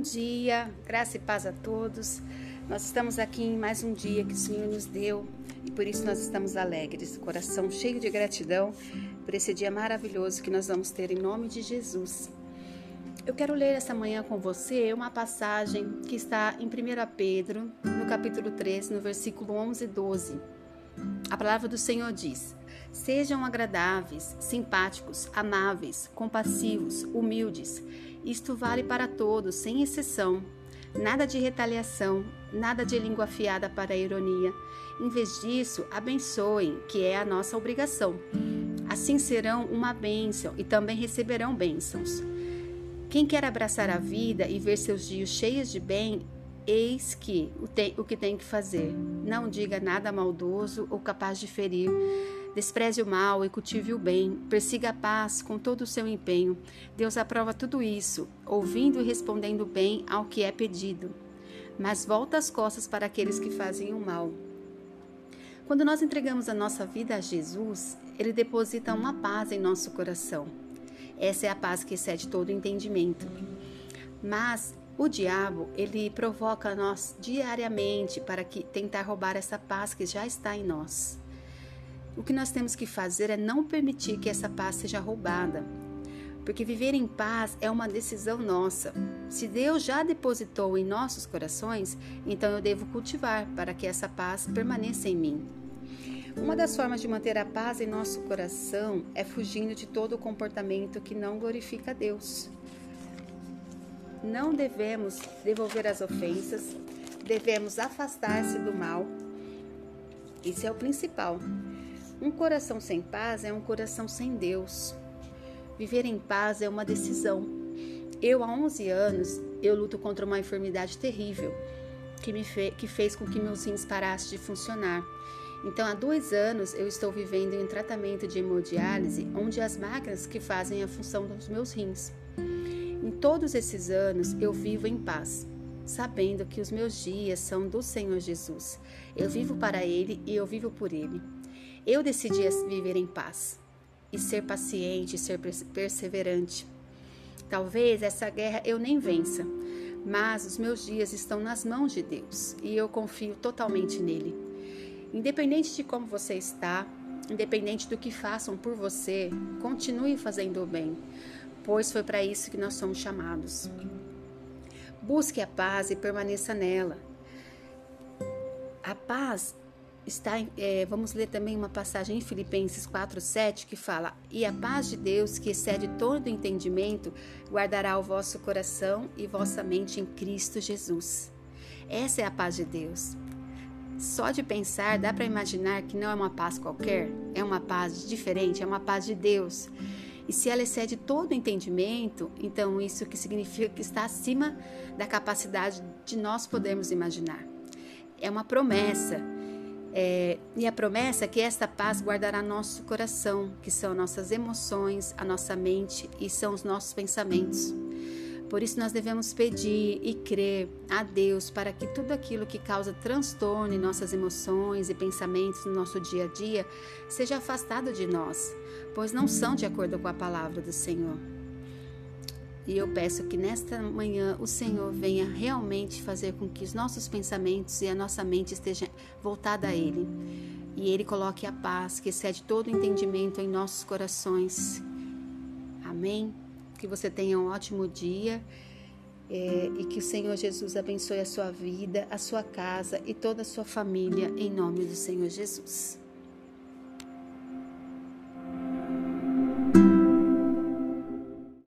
Bom dia, graça e paz a todos. Nós estamos aqui em mais um dia que o Senhor nos deu e por isso nós estamos alegres, coração cheio de gratidão por esse dia maravilhoso que nós vamos ter em nome de Jesus. Eu quero ler essa manhã com você uma passagem que está em 1 Pedro, no capítulo 3, no versículo 11 e 12. A palavra do Senhor diz: Sejam agradáveis, simpáticos, amáveis, compassivos, humildes. Isto vale para todos, sem exceção. Nada de retaliação, nada de língua afiada para a ironia. Em vez disso, abençoem, que é a nossa obrigação. Assim serão uma bênção e também receberão bênçãos. Quem quer abraçar a vida e ver seus dias cheios de bem, eis que o, te, o que tem que fazer. Não diga nada maldoso ou capaz de ferir. Despreze o mal e cultive o bem. Persiga a paz com todo o seu empenho. Deus aprova tudo isso, ouvindo e respondendo bem ao que é pedido. Mas volta as costas para aqueles que fazem o mal. Quando nós entregamos a nossa vida a Jesus, Ele deposita uma paz em nosso coração. Essa é a paz que excede todo entendimento. Mas o diabo, ele provoca nós diariamente para que tentar roubar essa paz que já está em nós. O que nós temos que fazer é não permitir que essa paz seja roubada. Porque viver em paz é uma decisão nossa. Se Deus já depositou em nossos corações, então eu devo cultivar para que essa paz permaneça em mim. Uma das formas de manter a paz em nosso coração é fugindo de todo comportamento que não glorifica a Deus. Não devemos devolver as ofensas, devemos afastar-se do mal. Isso é o principal. Um coração sem paz é um coração sem Deus. Viver em paz é uma decisão. Eu, há 11 anos, eu luto contra uma enfermidade terrível que, me fe que fez com que meus rins parassem de funcionar. Então, há dois anos, eu estou vivendo em um tratamento de hemodiálise, onde as máquinas que fazem a função dos meus rins. Em todos esses anos, eu vivo em paz, sabendo que os meus dias são do Senhor Jesus. Eu vivo para Ele e eu vivo por Ele. Eu decidi viver em paz e ser paciente, ser perseverante. Talvez essa guerra eu nem vença, mas os meus dias estão nas mãos de Deus e eu confio totalmente nele. Independente de como você está, independente do que façam por você, continue fazendo o bem, pois foi para isso que nós somos chamados. Busque a paz e permaneça nela. A paz está, é, vamos ler também uma passagem em Filipenses 4:7 que fala: "E a paz de Deus, que excede todo entendimento, guardará o vosso coração e vossa mente em Cristo Jesus." Essa é a paz de Deus. Só de pensar dá para imaginar que não é uma paz qualquer, é uma paz diferente, é uma paz de Deus. E se ela excede todo entendimento, então isso que significa que está acima da capacidade de nós podermos imaginar. É uma promessa é, e a promessa é que esta paz guardará nosso coração, que são nossas emoções, a nossa mente e são os nossos pensamentos. Por isso, nós devemos pedir e crer a Deus para que tudo aquilo que causa transtorno em nossas emoções e pensamentos no nosso dia a dia seja afastado de nós, pois não são de acordo com a palavra do Senhor. E eu peço que nesta manhã o Senhor venha realmente fazer com que os nossos pensamentos e a nossa mente estejam voltada a Ele. E Ele coloque a paz que excede todo entendimento em nossos corações. Amém? Que você tenha um ótimo dia. É, e que o Senhor Jesus abençoe a sua vida, a sua casa e toda a sua família, em nome do Senhor Jesus.